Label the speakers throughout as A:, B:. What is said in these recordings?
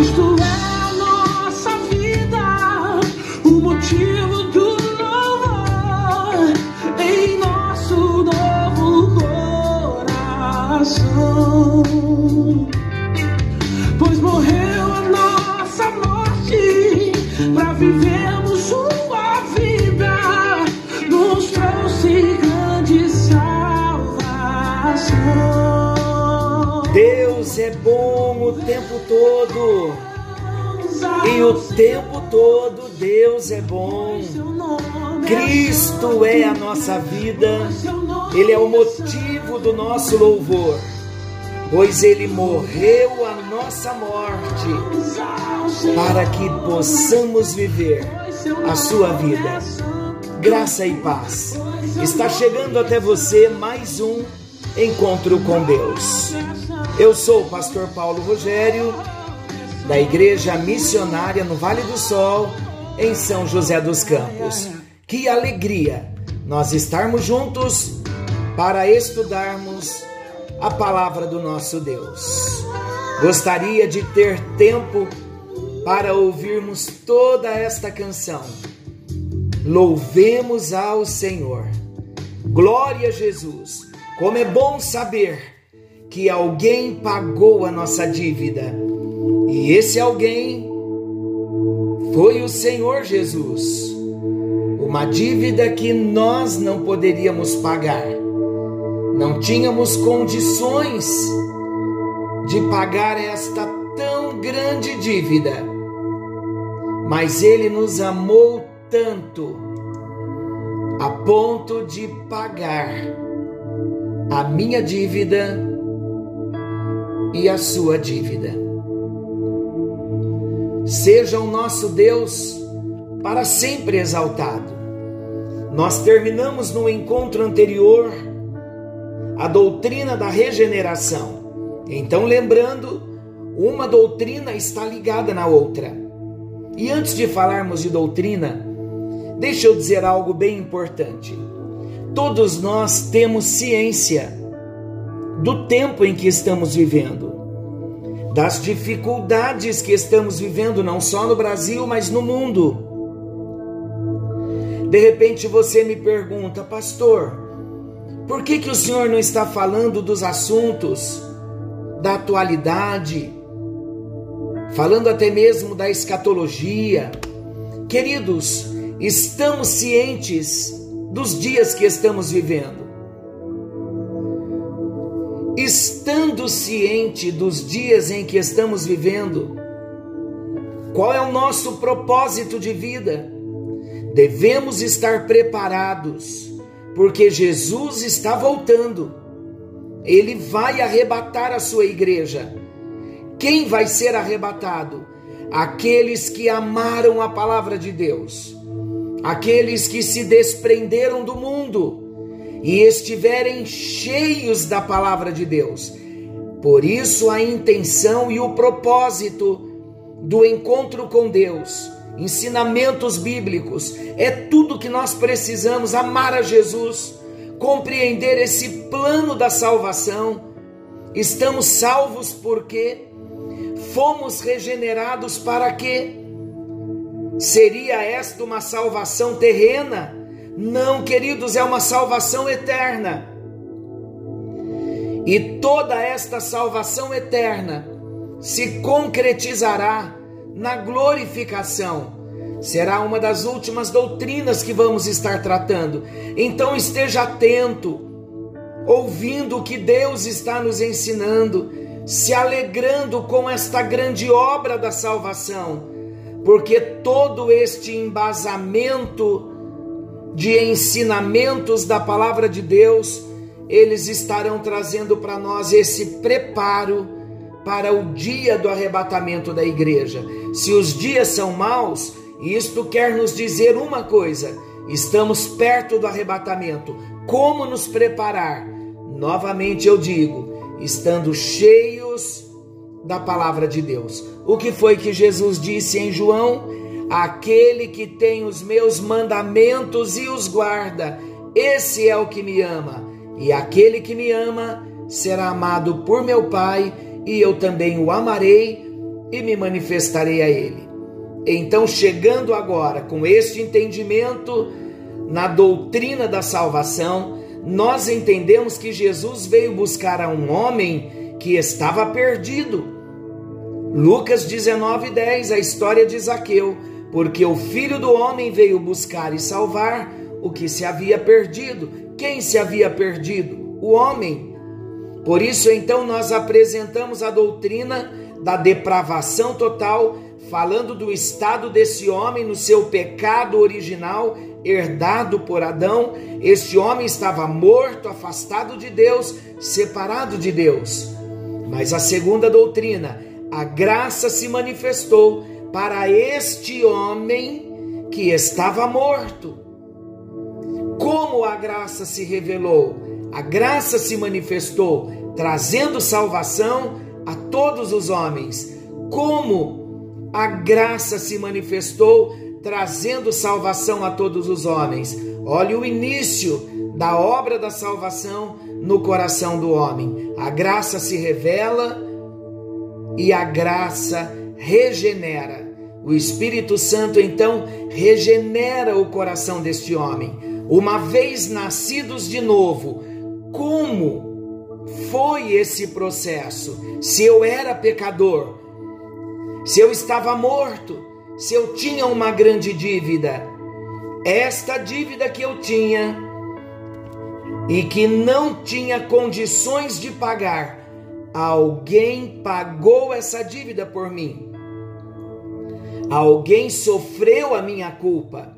A: Isto é nossa vida, o motivo do louvor em nosso novo coração. Pois morreu a nossa morte para vivermos
B: tempo todo. E o tempo todo Deus é bom. Cristo é a nossa vida. Ele é o motivo do nosso louvor. Pois ele morreu a nossa morte para que possamos viver a sua vida. Graça e paz. Está chegando até você mais um encontro com Deus. Eu sou o pastor Paulo Rogério, da Igreja Missionária no Vale do Sol, em São José dos Campos. Que alegria nós estarmos juntos para estudarmos a palavra do nosso Deus. Gostaria de ter tempo para ouvirmos toda esta canção. Louvemos ao Senhor. Glória a Jesus. Como é bom saber que alguém pagou a nossa dívida. E esse alguém foi o Senhor Jesus. Uma dívida que nós não poderíamos pagar. Não tínhamos condições de pagar esta tão grande dívida. Mas ele nos amou tanto a ponto de pagar a minha dívida e a sua dívida. Seja o nosso Deus para sempre exaltado. Nós terminamos no encontro anterior a doutrina da regeneração. Então, lembrando, uma doutrina está ligada na outra. E antes de falarmos de doutrina, deixa eu dizer algo bem importante. Todos nós temos ciência do tempo em que estamos vivendo, das dificuldades que estamos vivendo, não só no Brasil, mas no mundo. De repente você me pergunta, pastor, por que, que o senhor não está falando dos assuntos da atualidade, falando até mesmo da escatologia? Queridos, estamos cientes dos dias que estamos vivendo. Estando ciente dos dias em que estamos vivendo, qual é o nosso propósito de vida? Devemos estar preparados, porque Jesus está voltando. Ele vai arrebatar a sua igreja. Quem vai ser arrebatado? Aqueles que amaram a palavra de Deus aqueles que se desprenderam do mundo e estiverem cheios da palavra de Deus. Por isso, a intenção e o propósito do encontro com Deus, ensinamentos bíblicos, é tudo que nós precisamos amar a Jesus, compreender esse plano da salvação. Estamos salvos porque fomos regenerados para quê? Seria esta uma salvação terrena? Não, queridos, é uma salvação eterna. E toda esta salvação eterna se concretizará na glorificação. Será uma das últimas doutrinas que vamos estar tratando. Então esteja atento, ouvindo o que Deus está nos ensinando, se alegrando com esta grande obra da salvação porque todo este embasamento de ensinamentos da palavra de Deus, eles estarão trazendo para nós esse preparo para o dia do arrebatamento da igreja. Se os dias são maus, isto quer nos dizer uma coisa: estamos perto do arrebatamento. Como nos preparar? Novamente eu digo, estando cheios da palavra de Deus. O que foi que Jesus disse em João? Aquele que tem os meus mandamentos e os guarda, esse é o que me ama. E aquele que me ama será amado por meu Pai, e eu também o amarei e me manifestarei a ele. Então, chegando agora com este entendimento na doutrina da salvação, nós entendemos que Jesus veio buscar a um homem que estava perdido. Lucas 19:10, a história de Zaqueu, porque o filho do homem veio buscar e salvar o que se havia perdido. Quem se havia perdido? O homem. Por isso, então, nós apresentamos a doutrina da depravação total falando do estado desse homem no seu pecado original, herdado por Adão. Este homem estava morto, afastado de Deus, separado de Deus. Mas a segunda doutrina, a graça se manifestou para este homem que estava morto. Como a graça se revelou? A graça se manifestou trazendo salvação a todos os homens. Como a graça se manifestou, trazendo salvação a todos os homens. Olhe o início da obra da salvação no coração do homem. A graça se revela e a graça regenera. O Espírito Santo então regenera o coração deste homem. Uma vez nascidos de novo, como foi esse processo? Se eu era pecador, se eu estava morto, se eu tinha uma grande dívida, esta dívida que eu tinha e que não tinha condições de pagar, alguém pagou essa dívida por mim. Alguém sofreu a minha culpa.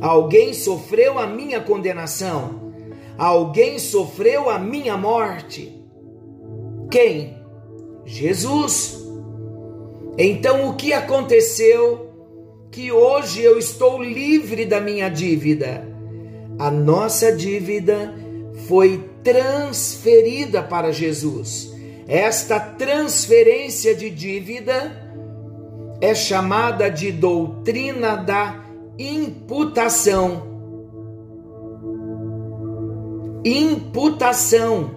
B: Alguém sofreu a minha condenação. Alguém sofreu a minha morte. Quem? Jesus. Então o que aconteceu que hoje eu estou livre da minha dívida? A nossa dívida foi transferida para Jesus. Esta transferência de dívida é chamada de doutrina da imputação. Imputação.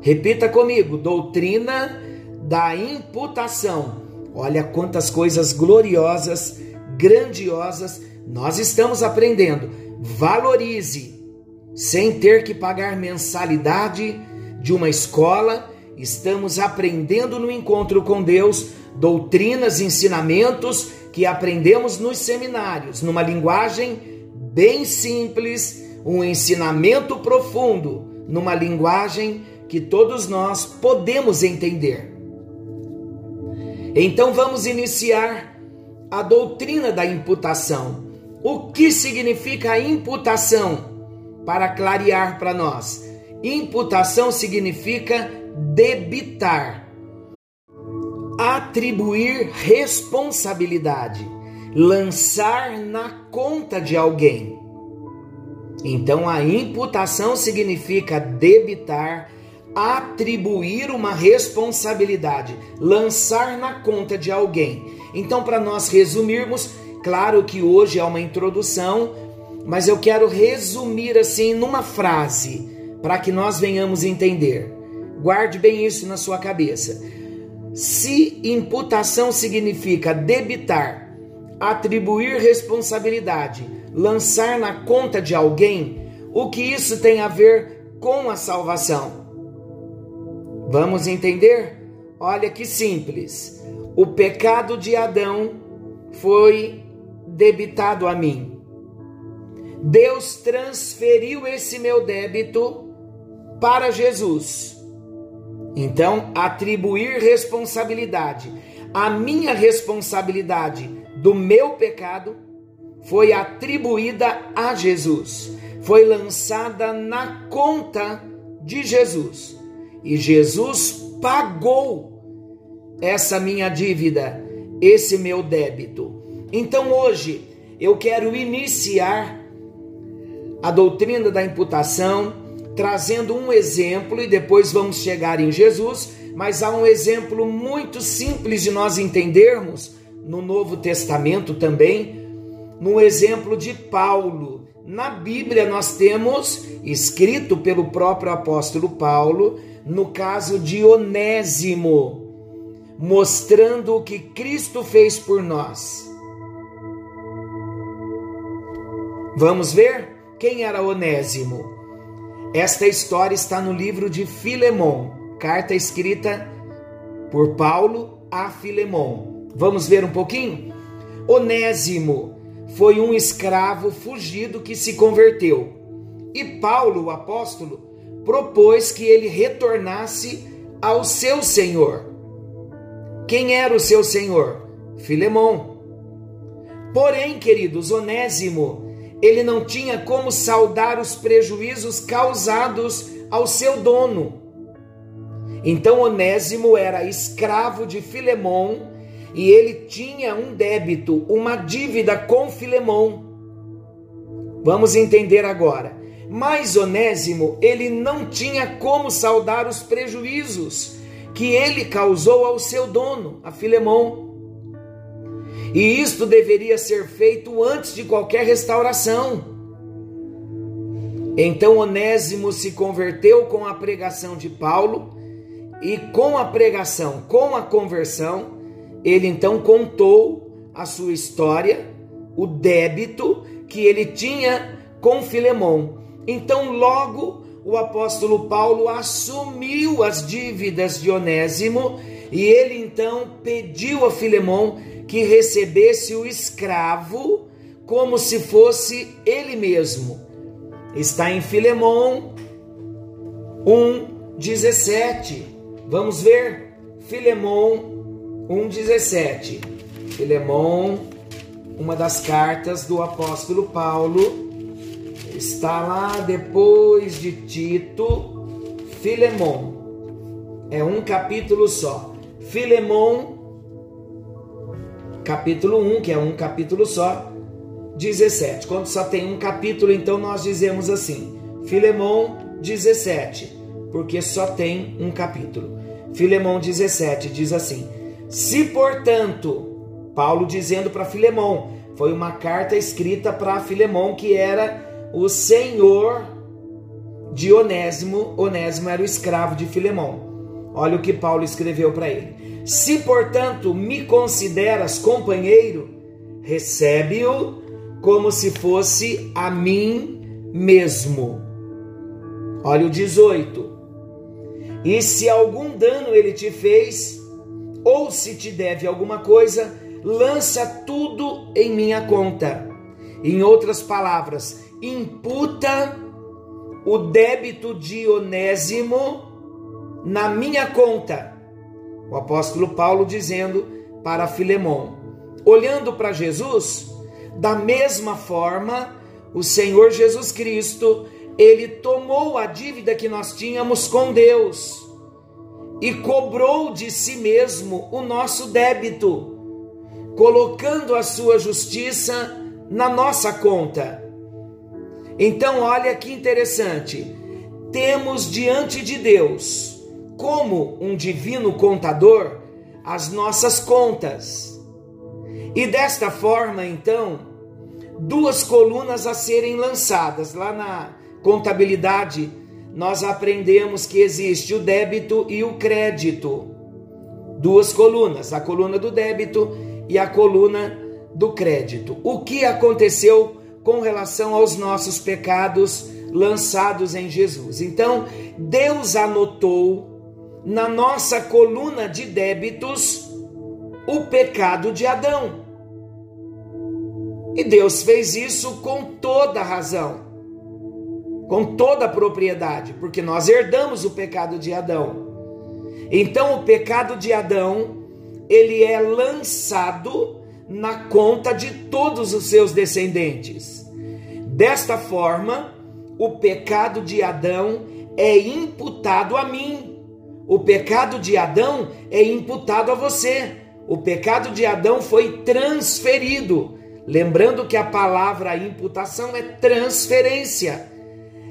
B: Repita comigo: doutrina da imputação. Olha quantas coisas gloriosas, grandiosas nós estamos aprendendo. Valorize, sem ter que pagar mensalidade de uma escola, estamos aprendendo no encontro com Deus doutrinas, ensinamentos que aprendemos nos seminários, numa linguagem bem simples, um ensinamento profundo, numa linguagem que todos nós podemos entender. Então vamos iniciar a doutrina da imputação. O que significa imputação? Para clarear para nós. Imputação significa debitar, atribuir responsabilidade, lançar na conta de alguém. Então a imputação significa debitar, atribuir uma responsabilidade, lançar na conta de alguém. Então, para nós resumirmos, claro que hoje é uma introdução, mas eu quero resumir assim numa frase, para que nós venhamos entender. Guarde bem isso na sua cabeça. Se imputação significa debitar, atribuir responsabilidade, lançar na conta de alguém, o que isso tem a ver com a salvação? Vamos entender? Olha que simples. O pecado de Adão foi debitado a mim. Deus transferiu esse meu débito para Jesus. Então, atribuir responsabilidade. A minha responsabilidade do meu pecado foi atribuída a Jesus, foi lançada na conta de Jesus e Jesus pagou essa minha dívida, esse meu débito. Então hoje eu quero iniciar a doutrina da imputação trazendo um exemplo e depois vamos chegar em Jesus, mas há um exemplo muito simples de nós entendermos no Novo Testamento também, no exemplo de Paulo. Na Bíblia nós temos escrito pelo próprio apóstolo Paulo no caso de Onésimo. mostrando o que Cristo fez por nós. Vamos ver quem era Onésimo. Esta história está no livro de Filemon, carta escrita por Paulo a Filemon. Vamos ver um pouquinho? Onésimo foi um escravo fugido que se converteu. E Paulo, o apóstolo, propôs que ele retornasse ao seu senhor. Quem era o seu senhor? Filemon. Porém, queridos, Onésimo, ele não tinha como saldar os prejuízos causados ao seu dono. Então Onésimo era escravo de Filemon e ele tinha um débito, uma dívida com Filemon. Vamos entender agora. Mas Onésimo, ele não tinha como saldar os prejuízos que ele causou ao seu dono, a Filemon. E isto deveria ser feito antes de qualquer restauração. Então Onésimo se converteu com a pregação de Paulo, e com a pregação, com a conversão, ele então contou a sua história, o débito que ele tinha com Filemão. Então, logo o apóstolo Paulo assumiu as dívidas de Onésimo e ele então pediu a Filemão que recebesse o escravo como se fosse ele mesmo. Está em Filemão 1:17. Vamos ver Filemão 1:17. Filemão, uma das cartas do apóstolo Paulo, está lá depois de Tito, Filemão. É um capítulo só. Filemão capítulo 1, que é um capítulo só, 17. Quando só tem um capítulo, então nós dizemos assim: Filemão 17, porque só tem um capítulo. Filemão 17 diz assim: Se portanto, Paulo dizendo para Filemão, foi uma carta escrita para Filemão que era o senhor de Onésimo, Onésimo era o escravo de Filemão. Olha o que Paulo escreveu para ele. Se, portanto, me consideras companheiro, recebe-o como se fosse a mim mesmo. Olha o 18. E se algum dano ele te fez, ou se te deve alguma coisa, lança tudo em minha conta. Em outras palavras, imputa o débito de Onésimo na minha conta o apóstolo Paulo dizendo para Filemão: olhando para Jesus, da mesma forma, o Senhor Jesus Cristo, ele tomou a dívida que nós tínhamos com Deus e cobrou de si mesmo o nosso débito, colocando a sua justiça na nossa conta. Então, olha que interessante. Temos diante de Deus como um divino contador as nossas contas. E desta forma, então, duas colunas a serem lançadas. Lá na contabilidade, nós aprendemos que existe o débito e o crédito. Duas colunas, a coluna do débito e a coluna do crédito. O que aconteceu com relação aos nossos pecados lançados em Jesus? Então, Deus anotou na nossa coluna de débitos o pecado de Adão. E Deus fez isso com toda razão, com toda propriedade, porque nós herdamos o pecado de Adão. Então o pecado de Adão, ele é lançado na conta de todos os seus descendentes. Desta forma, o pecado de Adão é imputado a mim, o pecado de Adão é imputado a você. O pecado de Adão foi transferido. Lembrando que a palavra imputação é transferência.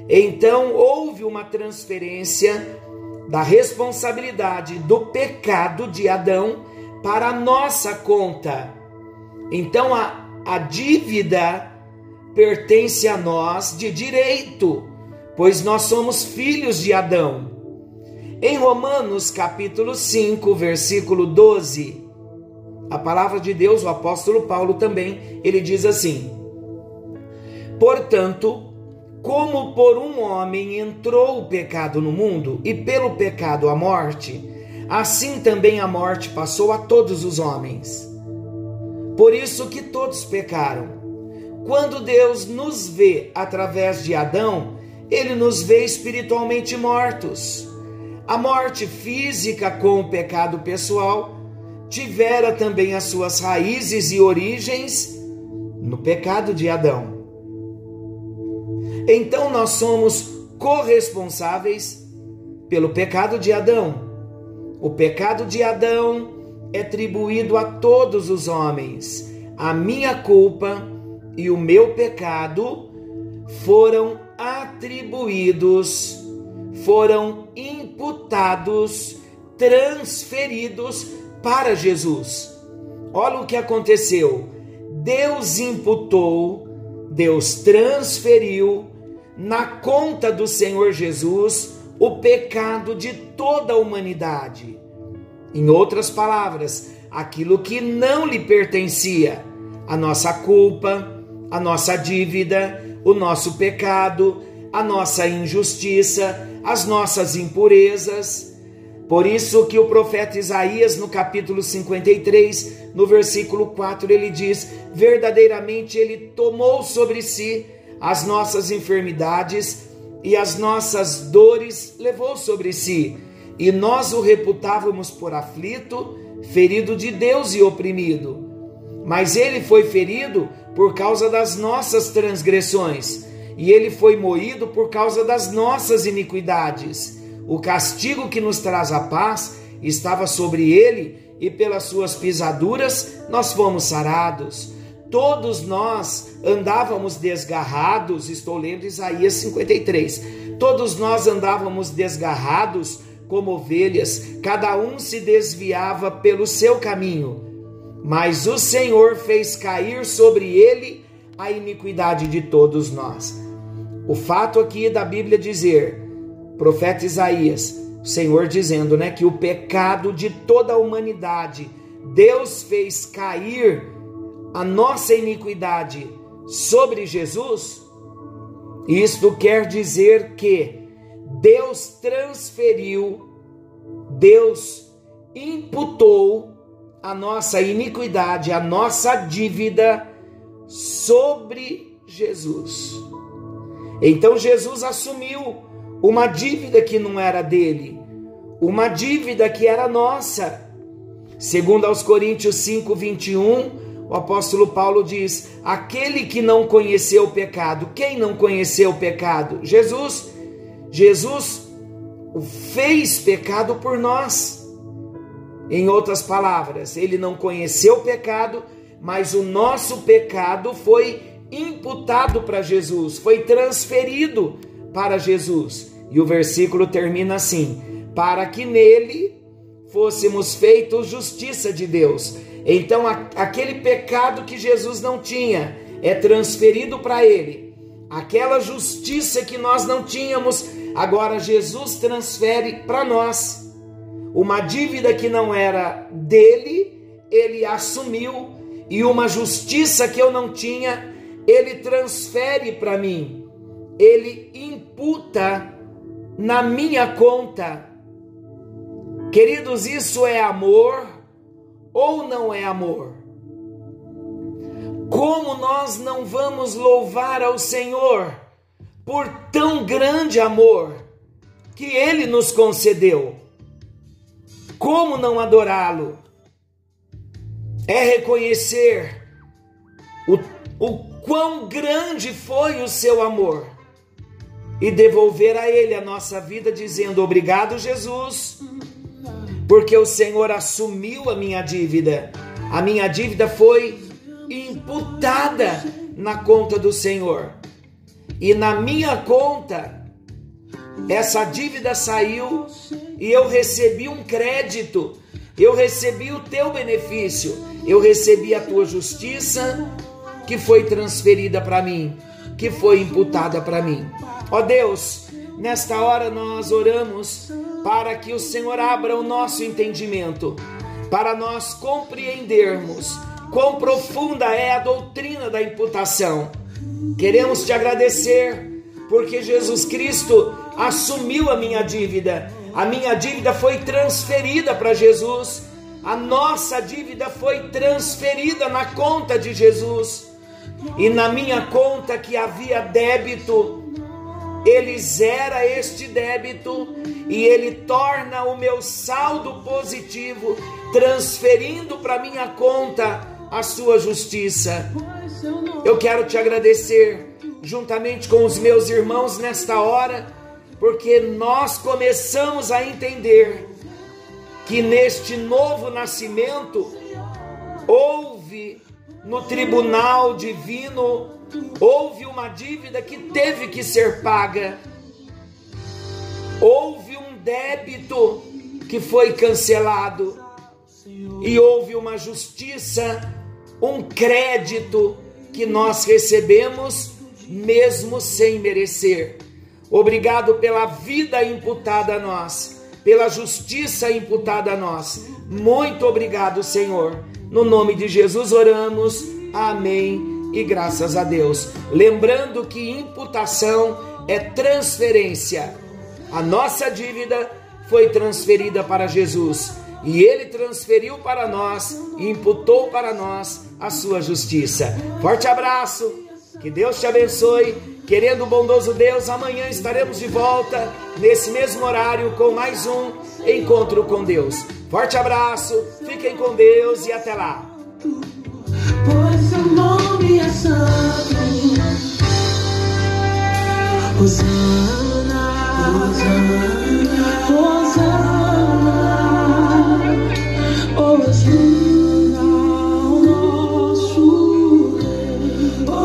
B: Então houve uma transferência da responsabilidade do pecado de Adão para a nossa conta. Então a, a dívida pertence a nós de direito, pois nós somos filhos de Adão. Em Romanos capítulo 5, versículo 12, a palavra de Deus, o apóstolo Paulo também, ele diz assim: Portanto, como por um homem entrou o pecado no mundo, e pelo pecado a morte, assim também a morte passou a todos os homens. Por isso que todos pecaram. Quando Deus nos vê através de Adão, ele nos vê espiritualmente mortos. A morte física com o pecado pessoal tivera também as suas raízes e origens no pecado de Adão. Então nós somos corresponsáveis pelo pecado de Adão. O pecado de Adão é atribuído a todos os homens. A minha culpa e o meu pecado foram atribuídos, foram imputados, transferidos para Jesus. Olha o que aconteceu. Deus imputou, Deus transferiu na conta do Senhor Jesus o pecado de toda a humanidade. Em outras palavras, aquilo que não lhe pertencia, a nossa culpa, a nossa dívida, o nosso pecado, a nossa injustiça, as nossas impurezas. Por isso que o profeta Isaías, no capítulo 53, no versículo 4, ele diz: verdadeiramente ele tomou sobre si as nossas enfermidades e as nossas dores levou sobre si, e nós o reputávamos por aflito, ferido de Deus e oprimido. Mas ele foi ferido por causa das nossas transgressões, e ele foi moído por causa das nossas iniquidades. O castigo que nos traz a paz estava sobre ele, e pelas suas pisaduras nós fomos sarados. Todos nós andávamos desgarrados, estou lendo Isaías 53. Todos nós andávamos desgarrados como ovelhas, cada um se desviava pelo seu caminho mas o Senhor fez cair sobre ele a iniquidade de todos nós. O fato aqui da Bíblia dizer, profeta Isaías, o Senhor dizendo, né, que o pecado de toda a humanidade, Deus fez cair a nossa iniquidade sobre Jesus. Isto quer dizer que Deus transferiu, Deus imputou a nossa iniquidade, a nossa dívida sobre Jesus. Então Jesus assumiu uma dívida que não era dele, uma dívida que era nossa. Segundo aos Coríntios 5, 21, o apóstolo Paulo diz: aquele que não conheceu o pecado, quem não conheceu o pecado? Jesus. Jesus fez pecado por nós. Em outras palavras, ele não conheceu o pecado, mas o nosso pecado foi imputado para Jesus, foi transferido para Jesus. E o versículo termina assim: para que nele fôssemos feitos justiça de Deus. Então, aquele pecado que Jesus não tinha é transferido para ele. Aquela justiça que nós não tínhamos, agora Jesus transfere para nós. Uma dívida que não era dele, ele assumiu, e uma justiça que eu não tinha, ele transfere para mim. Ele imputa na minha conta. Queridos, isso é amor ou não é amor? Como nós não vamos louvar ao Senhor por tão grande amor que ele nos concedeu? Como não adorá-lo? É reconhecer o, o quão grande foi o seu amor e devolver a Ele a nossa vida, dizendo: Obrigado, Jesus, porque o Senhor assumiu a minha dívida. A minha dívida foi imputada na conta do Senhor. E na minha conta, essa dívida saiu e eu recebi um crédito, eu recebi o teu benefício, eu recebi a tua justiça que foi transferida para mim, que foi imputada para mim. Ó Deus, nesta hora nós oramos para que o Senhor abra o nosso entendimento, para nós compreendermos quão profunda é a doutrina da imputação. Queremos te agradecer porque Jesus Cristo assumiu a minha dívida. A minha dívida foi transferida para Jesus. A nossa dívida foi transferida na conta de Jesus. E na minha conta que havia débito, ele zera este débito e ele torna o meu saldo positivo, transferindo para minha conta a sua justiça. Eu quero te agradecer juntamente com os meus irmãos nesta hora, porque nós começamos a entender que neste novo nascimento houve no tribunal divino houve uma dívida que teve que ser paga. Houve um débito que foi cancelado. E houve uma justiça, um crédito que nós recebemos mesmo sem merecer. Obrigado pela vida imputada a nós, pela justiça imputada a nós. Muito obrigado, Senhor. No nome de Jesus oramos. Amém. E graças a Deus. Lembrando que imputação é transferência. A nossa dívida foi transferida para Jesus e ele transferiu para nós e imputou para nós a sua justiça. Forte abraço. Que Deus te abençoe. Querendo o bondoso Deus, amanhã estaremos de volta nesse mesmo horário com mais um encontro com Deus. Forte abraço, fiquem com Deus e até lá.
A: Pois seu nome é santo. Hosana, Hosana, Hosana.